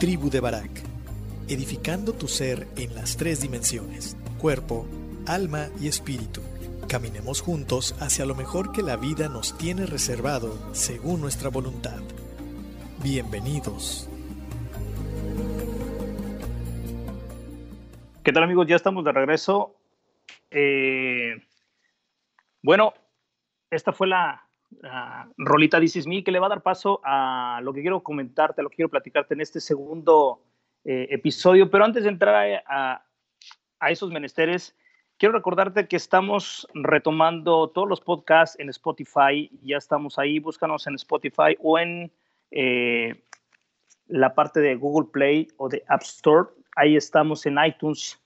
Tribu de Barak, edificando tu ser en las tres dimensiones, cuerpo, alma y espíritu. Caminemos juntos hacia lo mejor que la vida nos tiene reservado según nuestra voluntad. Bienvenidos. ¿Qué tal amigos? Ya estamos de regreso. Eh, bueno, esta fue la, rolita This Is Me que le va a dar paso a lo que quiero comentarte, lo que quiero platicarte en este segundo eh, episodio. Pero antes de entrar a, esos menesteres, quiero recordarte que estamos retomando todos los podcasts en Spotify. Ya estamos ahí, búscanos en Spotify o en eh, la parte de Google Play o de App Store. Ahí estamos en iTunes,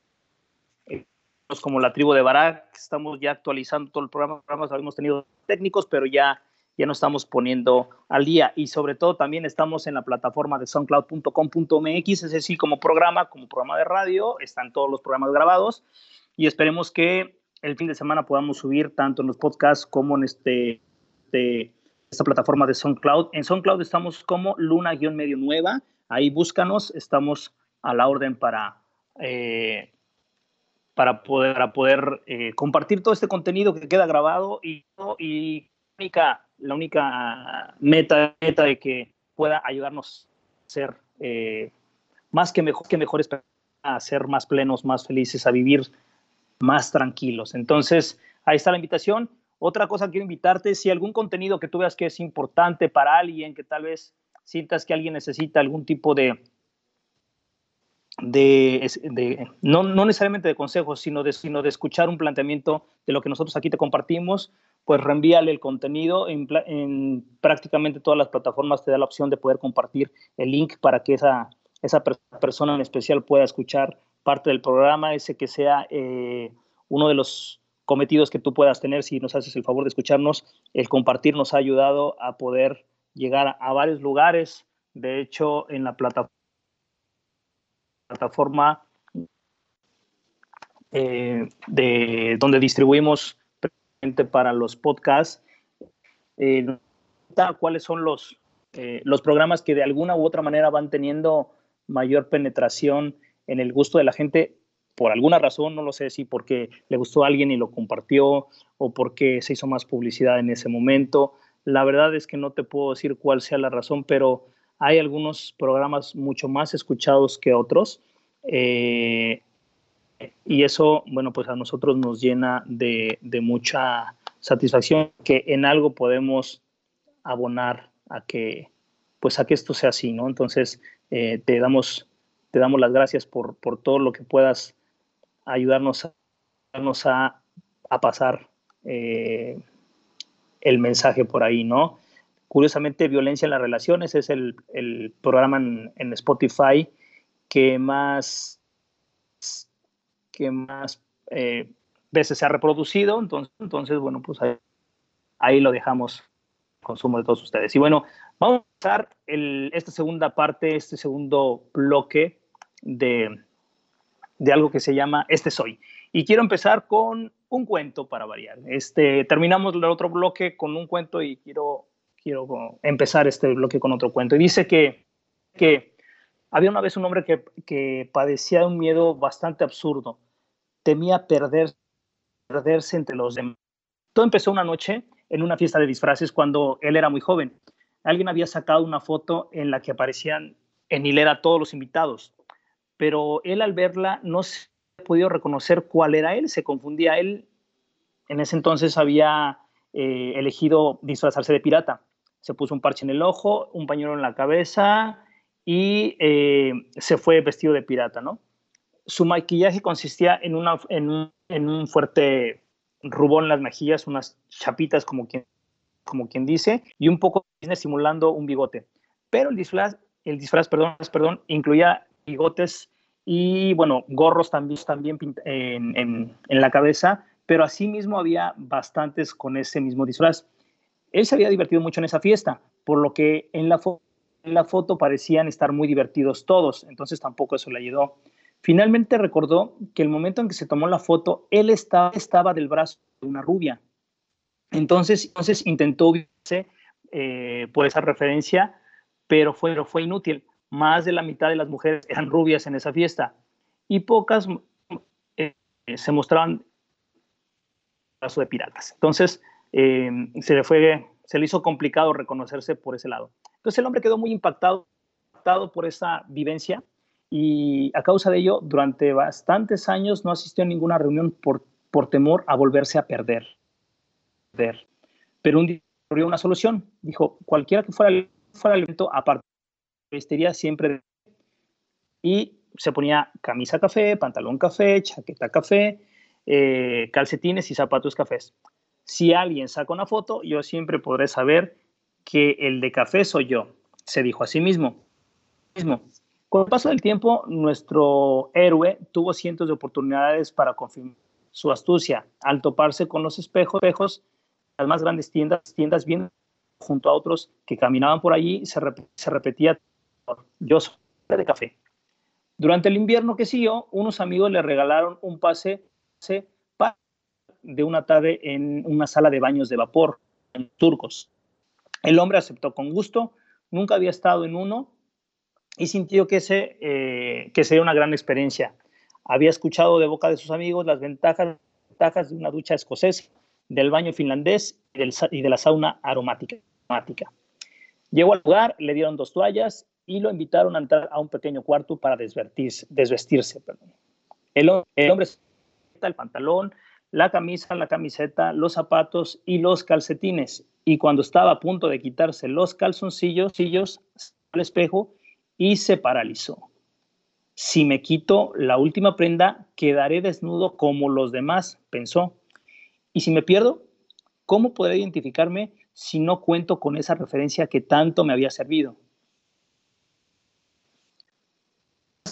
como la tribu de Barak. Estamos ya actualizando todo el programa. Programas habíamos tenido técnicos, pero ya, ya nos estamos poniendo al día. Y sobre todo también estamos en la plataforma de soundcloud.com.mx, es decir, como programa, como programa de radio. Están todos los programas grabados y esperemos que el fin de semana podamos subir tanto en los podcasts como en este, este esta plataforma de SoundCloud. En SoundCloud estamos como Luna-Medio Nueva. Ahí búscanos, estamos a la orden para, eh, para poder, eh, compartir todo este contenido que queda grabado y, y única, la única meta, meta de que pueda ayudarnos a ser eh, más que, mejor, que mejores a ser más plenos, más felices, a vivir más tranquilos. Entonces, ahí está la invitación. Otra cosa quiero invitarte, si algún contenido que tú veas que es importante para alguien, que tal vez sientas que alguien necesita algún tipo de, de, no, no, necesariamente de consejos, sino de, sino de escuchar un planteamiento de lo que nosotros aquí te compartimos, pues reenvíale el contenido. En, en, prácticamente todas las plataformas te da la opción de poder compartir el link para que esa, esa persona en especial pueda escuchar parte del programa, ese que sea eh, uno de los cometidos que tú puedas tener si nos haces el favor de escucharnos. El compartir nos ha ayudado a poder llegar a, varios lugares. De hecho, en la plataforma eh, de donde distribuimos para los podcasts, eh, cuáles son los, eh, los programas que de alguna u otra manera van teniendo mayor penetración en el gusto de la gente por alguna razón, no lo sé si porque le gustó a alguien y lo compartió o porque se hizo más publicidad en ese momento. La verdad es que no te puedo decir cuál sea la razón, pero hay algunos programas mucho más escuchados que otros. Eh, y eso, bueno, pues a nosotros nos llena de, mucha satisfacción que en algo podemos abonar a que, pues a que esto sea así, ¿no? Entonces, eh, te, damos, te damos las gracias por, por todo lo que puedas ayudarnos a, a, pasar eh, el mensaje por ahí, ¿no? Curiosamente, Violencia en las Relaciones es el, programa en, Spotify que más, que más eh, veces se ha reproducido, entonces, entonces bueno, pues ahí, lo dejamos consumo de todos ustedes. Y bueno, vamos a empezar esta segunda parte, este segundo bloque de, de algo que se llama Este Soy. Y quiero empezar con un cuento para variar. Este, terminamos el otro bloque con un cuento y quiero, quiero empezar este bloque con otro cuento. Y dice que, que había una vez un hombre que, que padecía de un miedo bastante absurdo. Temía perder, perderse entre los demás. Todo empezó una noche en una fiesta de disfraces cuando él era muy joven. Alguien había sacado una foto en la que aparecían en hilera todos los invitados pero él al verla no se podido reconocer cuál era él, se confundía. Él en ese entonces había eh, elegido disfrazarse de pirata. Se puso un parche en el ojo, un pañuelo en la cabeza y eh, se fue vestido de pirata, ¿no? Su maquillaje consistía en, un, fuerte rubón en las mejillas, unas chapitas como quien, dice, y un poco simulando un bigote. Pero el disfraz, el disfraz perdón, incluía bigotes y, bueno, gorros también, también en, en la cabeza, pero asimismo había bastantes con ese mismo disfraz. Él se había divertido mucho en esa fiesta, por lo que en la, foto parecían estar muy divertidos todos, entonces tampoco eso le ayudó. Finalmente recordó que el momento en que se tomó la foto, él estaba, del brazo de una rubia. Entonces, entonces intentó verse eh, por esa referencia, pero fue, fue inútil. Más de la mitad de las mujeres eran rubias en esa fiesta y pocas eh, se mostraban brazo de piratas. Entonces, eh, se le fue, se le hizo complicado reconocerse por ese lado. Entonces, el hombre quedó muy impactado, por esa vivencia y a causa de ello, durante bastantes años no asistió a ninguna reunión por, por temor a volverse a perder. Pero un día ocurrió una solución. Dijo, cualquiera que fuera el, fuera el evento, aparte, vestiría siempre y se ponía camisa café, pantalón café, chaqueta café, eh, calcetines y zapatos cafés. Si alguien saca una foto, yo siempre podré saber que el de café soy yo, se dijo a sí mismo. mismo. Con el paso del tiempo, nuestro héroe tuvo cientos de oportunidades para confirmar su astucia al toparse con los espejos, espejos las más grandes tiendas, tiendas bien junto a otros que caminaban por allí, se, repetía, yo soy de café. Durante el invierno que siguió, unos amigos le regalaron un pase de una tarde en una sala de baños de vapor en Turcos. El hombre aceptó con gusto, nunca había estado en uno y sintió que, ese, eh, que sería una gran experiencia. Había escuchado de boca de sus amigos las ventajas, ventajas de una ducha escocesa, del baño finlandés y, del, y de la sauna aromática. Llegó al lugar, le dieron dos toallas y lo invitaron a entrar a un pequeño cuarto para desvestirse. desvestirse El, el hombre el pantalón, la camisa, la camiseta, los zapatos y los calcetines. Y cuando estaba a punto de quitarse los calzoncillos, al espejo y se paralizó. Si me quito la última prenda, quedaré desnudo como los demás, pensó. Y si me pierdo, ¿cómo podré identificarme si no cuento con esa referencia que tanto me había servido?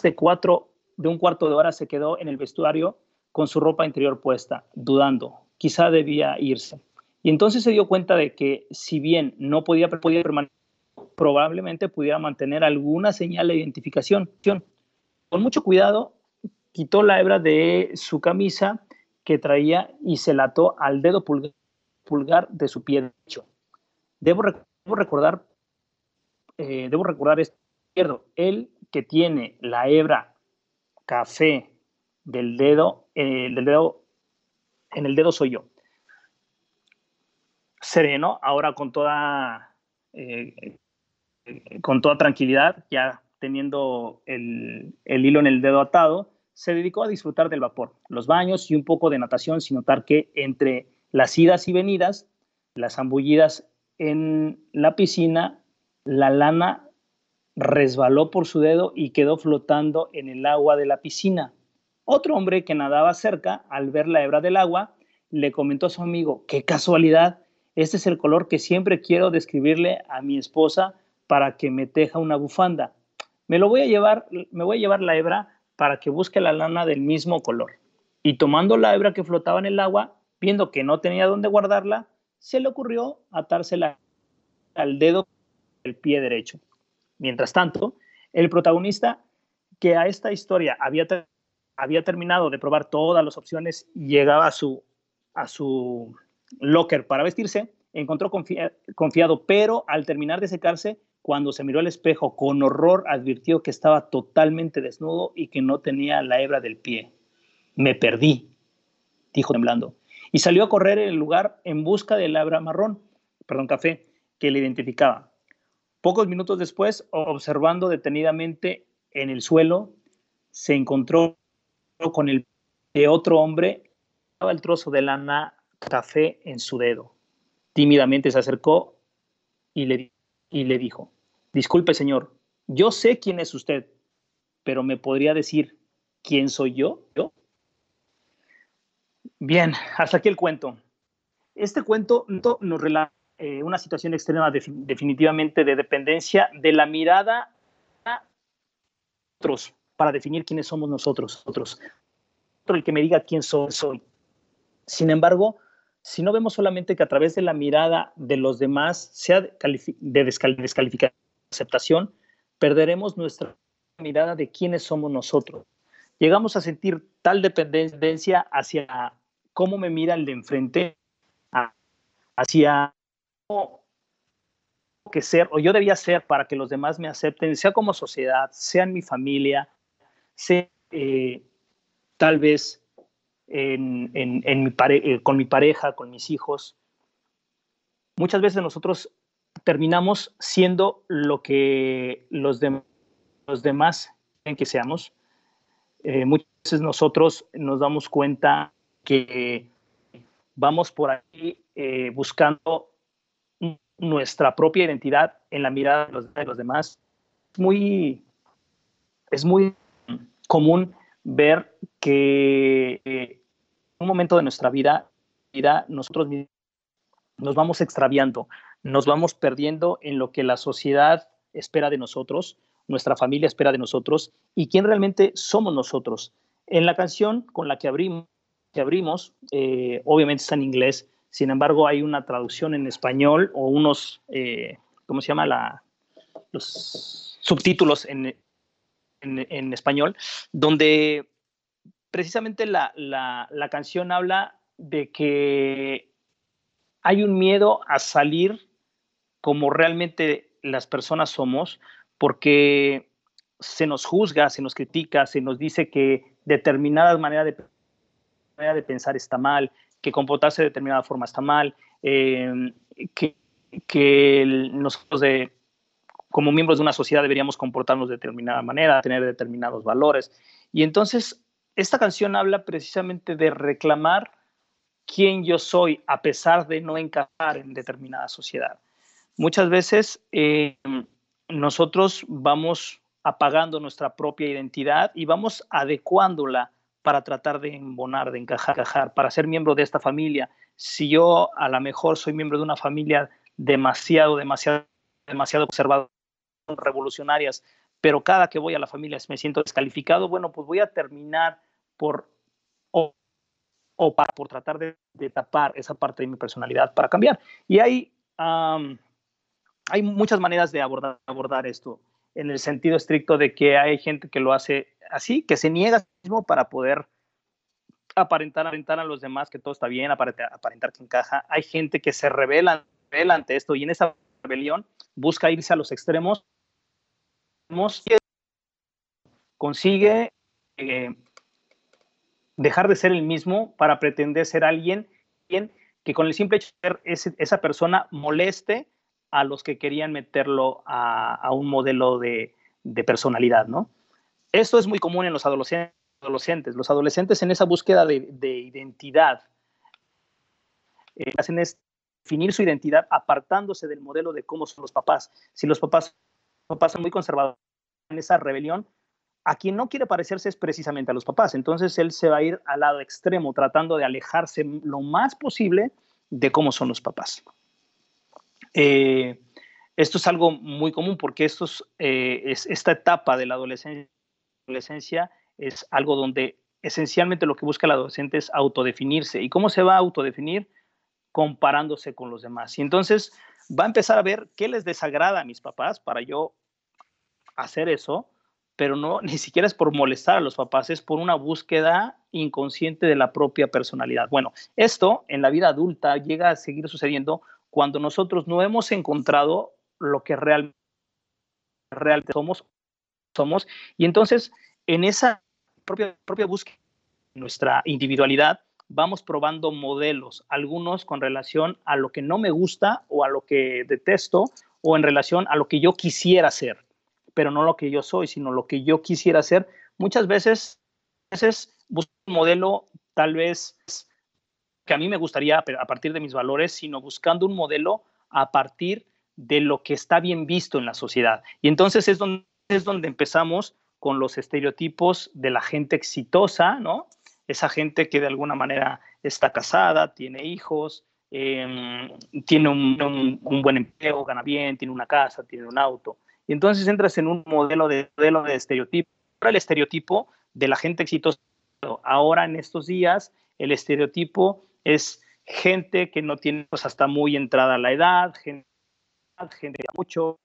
De cuatro, de un cuarto de hora se quedó en el vestuario con su ropa interior puesta, dudando. Quizá debía irse. Y entonces se dio cuenta de que si bien no podía, podía permanecer, probablemente pudiera mantener alguna señal de identificación. Con mucho cuidado, quitó la hebra de su camisa que traía y se la ató al dedo pulgar, de su pie derecho. Debo, recordar, eh, debo recordar esto el que tiene la hebra café del dedo, eh, del dedo, en el dedo soy yo. Sereno, ahora con toda, eh, con toda tranquilidad, ya teniendo el, el hilo en el dedo atado, se dedicó a disfrutar del vapor, los baños y un poco de natación, sin notar que entre las idas y venidas, las zambullidas en la piscina, la lana resbaló por su dedo y quedó flotando en el agua de la piscina. Otro hombre que nadaba cerca, al ver la hebra del agua, le comentó a su amigo, qué casualidad, este es el color que siempre quiero describirle a mi esposa para que me teja una bufanda. Me lo voy a llevar, me voy a llevar la hebra para que busque la lana del mismo color. Y tomando la hebra que flotaba en el agua, viendo que no tenía dónde guardarla, se le ocurrió atársela al dedo del pie derecho. Mientras tanto, el protagonista, que a esta historia había, había terminado de probar todas las opciones y llegaba a su, a su locker para vestirse, encontró confiado, pero al terminar de secarse, cuando se miró al espejo con horror, advirtió que estaba totalmente desnudo y que no tenía la hebra del pie. Me perdí, dijo temblando, y salió a correr en el lugar en busca de la hebra marrón, perdón, café, que le identificaba. Pocos minutos después, observando detenidamente en el suelo, se encontró con el de otro hombre, el trozo de lana café en su dedo. Tímidamente se acercó y le, y le dijo, Disculpe, señor, yo sé quién es usted, pero ¿me podría decir quién soy yo? ¿Yo? Bien, hasta aquí el cuento. Este cuento nos relata eh, una situación extrema definitivamente de dependencia de la mirada a otros. Para definir quiénes somos nosotros, nosotros. El que me diga quién soy, soy. Sin embargo, si no vemos solamente que a través de la mirada de los demás sea de descalificación, aceptación, perderemos nuestra mirada de quiénes somos nosotros. Llegamos a sentir tal dependencia hacia cómo me mira el de enfrente, hacia cómo que ser o yo debía ser para que los demás me acepten, sea como sociedad, sea en mi familia, sea eh, tal vez en, mi eh, con mi pareja, con mis hijos. Muchas veces nosotros terminamos siendo lo que los, los demás quieren que seamos. Eh, muchas veces nosotros nos damos cuenta que vamos por ahí eh, buscando nuestra propia identidad en la mirada de los, de los demás. Muy, es muy común ver que en un momento de nuestra vida, vida nosotros nos vamos extraviando, nos vamos perdiendo en lo que la sociedad espera de nosotros, nuestra familia espera de nosotros y quién realmente somos nosotros. En la canción con la que abrimos, que abrimos eh, obviamente está en inglés, sin embargo hay una traducción en español o unos, eh, ¿cómo se llama? La, los subtítulos en, en, español, donde precisamente la, la, canción habla de que hay un miedo a salir como realmente las personas somos, porque se nos juzga, se nos critica, se nos dice que determinada manera de, manera de pensar está mal, que comportarse de determinada forma está mal, em, que, que nosotros de, como miembros de una sociedad deberíamos comportarnos de determinada manera, tener determinados valores. Y entonces, esta canción habla precisamente de reclamar quién yo soy a pesar de no encajar en determinada sociedad muchas veces eh, nosotros vamos apagando nuestra propia identidad y vamos adecuándola para tratar de embonar, de encajar, para ser miembro de esta familia. Si yo a lo mejor soy miembro de una familia demasiado, demasiado, demasiado conservadora, revolucionarias, pero cada que voy a la familia me siento descalificado, bueno, pues voy a terminar por o, por tratar de, tapar esa parte de mi personalidad para cambiar. Y hay hay muchas maneras de abordar, abordar esto, en el sentido estricto de que hay gente que lo hace así, que se niega a sí mismo para poder aparentar, aparentar a los demás que todo está bien, aparentar, aparentar que encaja. Hay gente que se revela, ante esto y en esa rebelión busca irse a los extremos. Consigue eh, dejar de ser el mismo para pretender ser alguien que con el simple hecho de ser esa persona moleste a los que querían meterlo a, un modelo de, personalidad, ¿no? Esto es muy común en los adolescentes. Los adolescentes en esa búsqueda de, identidad eh, hacen es definir su identidad apartándose del modelo de cómo son los papás. Si los papás, papás son muy conservadores en esa rebelión, a quien no quiere parecerse es precisamente a los papás. Entonces él se va a ir al lado extremo, tratando de alejarse lo más posible de cómo son los papás. Eh, esto es algo muy común porque eh, es, esta etapa de la adolescencia, es algo donde esencialmente lo que busca el adolescente es autodefinirse. ¿Y cómo se va a autodefinir? Comparándose con los demás. Y entonces va a empezar a ver qué les desagrada a mis papás para yo hacer eso, pero no, ni siquiera es por molestar a los papás, es por una búsqueda inconsciente de la propia personalidad. Bueno, esto en la vida adulta llega a seguir sucediendo cuando nosotros no hemos encontrado lo que realmente, somos, somos. Y entonces, en esa propia, propia búsqueda nuestra individualidad, vamos probando modelos, algunos con relación a lo que no me gusta o a lo que detesto o en relación a lo que yo quisiera ser, pero no lo que yo soy, sino lo que yo quisiera ser. Muchas veces, veces busco un modelo tal vez que a mí me gustaría a partir de mis valores, sino buscando un modelo a partir de lo que está bien visto en la sociedad. Y entonces es donde, es donde empezamos con los estereotipos de la gente exitosa, ¿no? Esa gente que de alguna manera está casada, tiene hijos, em, tiene un, buen empleo, gana bien, tiene una casa, tiene un auto. Y entonces entras en un modelo de, modelo de estereotipo el estereotipo de la gente exitosa. Ahora en estos días el estereotipo es gente que no tiene pues, hasta muy entrada la edad, gente, gente mucho,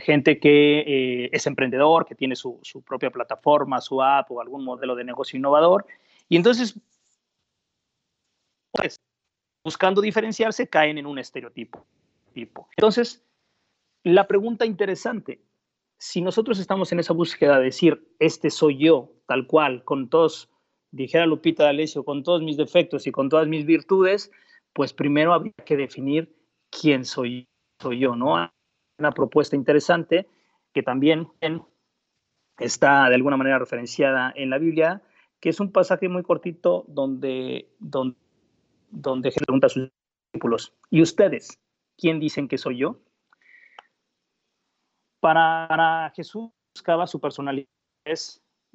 gente que eh, es emprendedor, que tiene su, su, propia plataforma, su app o algún modelo de negocio innovador. Y entonces, pues, buscando diferenciarse, caen en un estereotipo. Entonces, la pregunta interesante, si nosotros estamos en esa búsqueda de decir, este soy yo, tal cual, con todos, dijera Lupita D'Alessio, con todos mis defectos y con todas mis virtudes, pues primero habría que definir quién soy, soy yo, ¿no? Una propuesta interesante que también está de alguna manera referenciada en la Biblia, que es un pasaje muy cortito donde, donde, donde pregunta a sus discípulos, ¿y ustedes quién dicen que soy yo? Para, Jesús buscaba su personalidad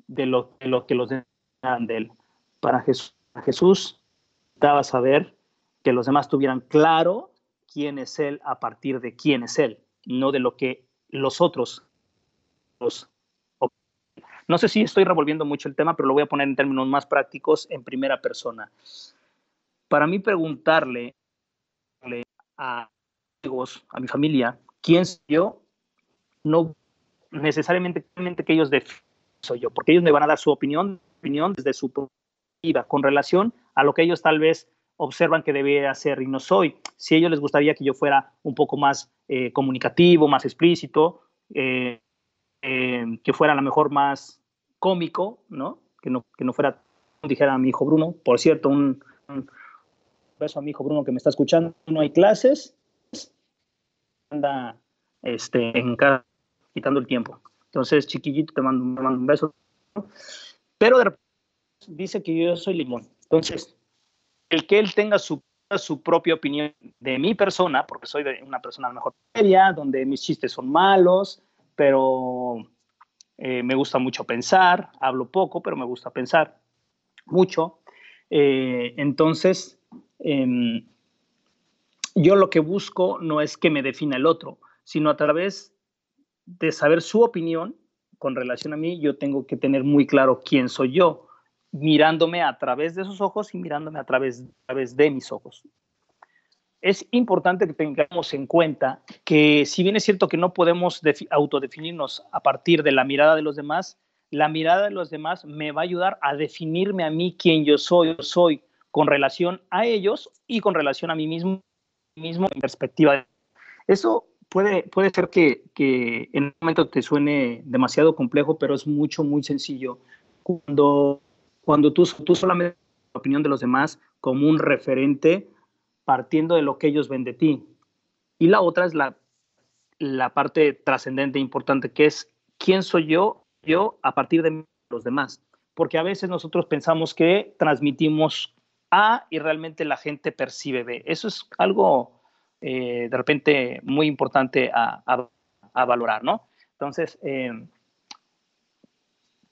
de lo, de lo que los demás de él. Para Jesús, Jesús daba saber que los demás tuvieran claro quién es él a partir de quién es él, no de lo que los otros los no sé si estoy revolviendo mucho el tema, pero lo voy a poner en términos más prácticos en primera persona. Para mí preguntarle a amigos, a mi familia, quién soy yo, no necesariamente que ellos definen soy yo, porque ellos me van a dar su opinión, opinión desde su perspectiva con relación a lo que ellos tal vez observan que debe hacer y no soy. Si a ellos les gustaría que yo fuera un poco más eh, comunicativo, más explícito, eh, eh, que fuera a lo mejor más cómico, ¿no? Que no, que no fuera, dijera a mi hijo Bruno, por cierto, un, beso a mi hijo Bruno que me está escuchando, no hay clases, anda este, quitando el tiempo. Entonces, chiquillito, te mando, un beso. Pero de repente dice que yo soy limón. Entonces, el que él tenga su, su propia opinión de mi persona, porque soy de una persona a lo mejor media, donde mis chistes son malos, pero eh, me gusta mucho pensar, hablo poco, pero me gusta pensar mucho. Eh, entonces, em, yo lo que busco no es que me defina el otro, sino a través de saber su opinión con relación a mí, yo tengo que tener muy claro quién soy yo, mirándome a través de sus ojos y mirándome a través, a través de mis ojos. Es importante que tengamos en cuenta que si bien es cierto que no podemos autodefinirnos a partir de la mirada de los demás, la mirada de los demás me va a ayudar a definirme a mí quién yo soy, yo soy con relación a ellos y con relación a mí mismo, mismo en perspectiva. Eso puede, puede ser que, que, en un momento te suene demasiado complejo, pero es mucho, muy sencillo. Cuando, cuando tú, tú solamente la opinión de los demás como un referente partiendo de lo que ellos ven de ti. Y la otra es la, la parte trascendente e importante, que es quién soy yo, yo a partir de los demás. Porque a veces nosotros pensamos que transmitimos A y realmente la gente percibe B. Eso es algo eh, de repente muy importante a, valorar, ¿no? Entonces, eh,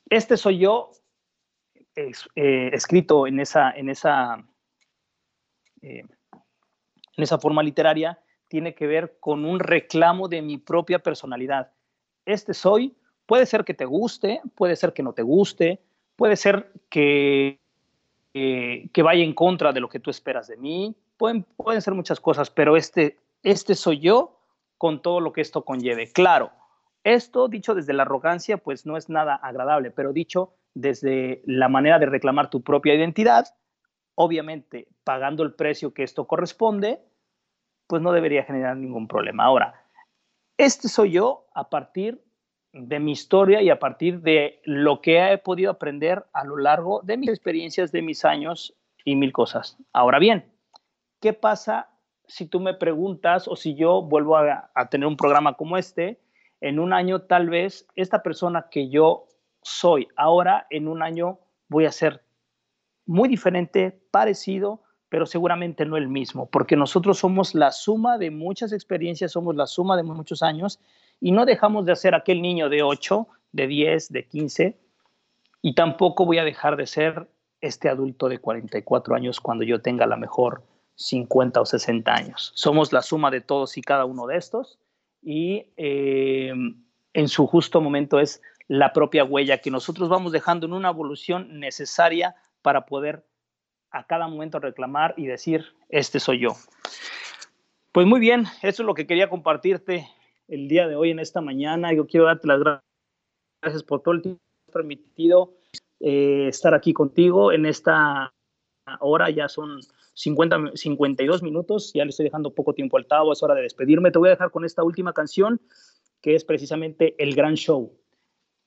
este soy yo eh, escrito en esa, en esa, en esa forma literaria, tiene que ver con un reclamo de mi propia personalidad. Este soy, puede ser que te guste, puede ser que no te guste, puede ser que, que vaya en contra de lo que tú esperas de mí, pueden, pueden ser muchas cosas, pero este, este soy yo con todo lo que esto conlleve. Claro, esto dicho desde la arrogancia, pues no es nada agradable, pero dicho desde la manera de reclamar tu propia identidad, obviamente pagando el precio que esto corresponde, pues no debería generar ningún problema. Ahora, este soy yo a partir de mi historia y a partir de lo que he podido aprender a lo largo de mis experiencias, de mis años y mil cosas. Ahora bien, ¿qué pasa si tú me preguntas o si yo vuelvo a, tener un programa como este? En un año tal vez esta persona que yo soy ahora, en un año voy a ser muy diferente, parecido, pero seguramente no el mismo, porque nosotros somos la suma de muchas experiencias, somos la suma de muchos años y no dejamos de ser aquel niño de 8, de 10, de 15, y tampoco voy a dejar de ser este adulto de 44 años cuando yo tenga la mejor 50 o 60 años. Somos la suma de todos y cada uno de estos y eh, en su justo momento es la propia huella que nosotros vamos dejando en una evolución necesaria para poder a cada momento reclamar y decir, este soy yo. Pues muy bien, eso es lo que quería compartirte el día de hoy en esta mañana. Yo quiero darte las gracias por todo el tiempo permitido eh, estar aquí contigo en esta hora, ya son 50, 52 minutos, ya le estoy dejando poco tiempo al tabo, es hora de despedirme. Te voy a dejar con esta última canción, que es precisamente El Gran Show.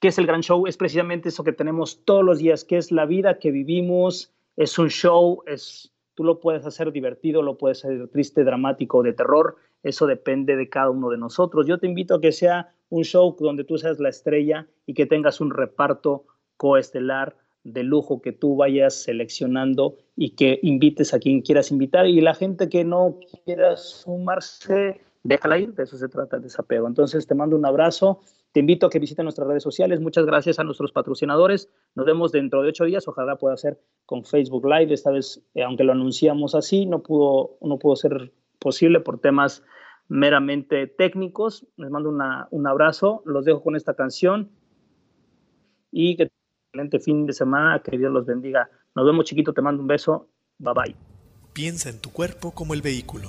¿Qué es el Gran Show? Es precisamente eso que tenemos todos los días, que es la vida que vivimos, es un show, es, tú lo puedes hacer divertido, lo puedes hacer triste, dramático, de terror, eso depende de cada uno de nosotros. Yo te invito a que sea un show donde tú seas la estrella y que tengas un reparto coestelar de lujo que tú vayas seleccionando y que invites a quien quieras invitar y la gente que no quiera sumarse, déjala ir, de eso se trata el desapego. Entonces te mando un abrazo, te invito a que visiten nuestras redes sociales, muchas gracias a nuestros patrocinadores, nos vemos dentro de ocho días, ojalá pueda ser con Facebook Live, esta vez, eh, aunque lo anunciamos así, no pudo, no pudo ser posible por temas meramente técnicos. Les mando un abrazo, los dejo con esta canción y que excelente fin de semana, que Dios los bendiga. Nos vemos chiquito, te mando un beso, bye bye. Piensa en tu cuerpo como el vehículo,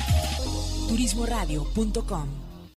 turismoradio.com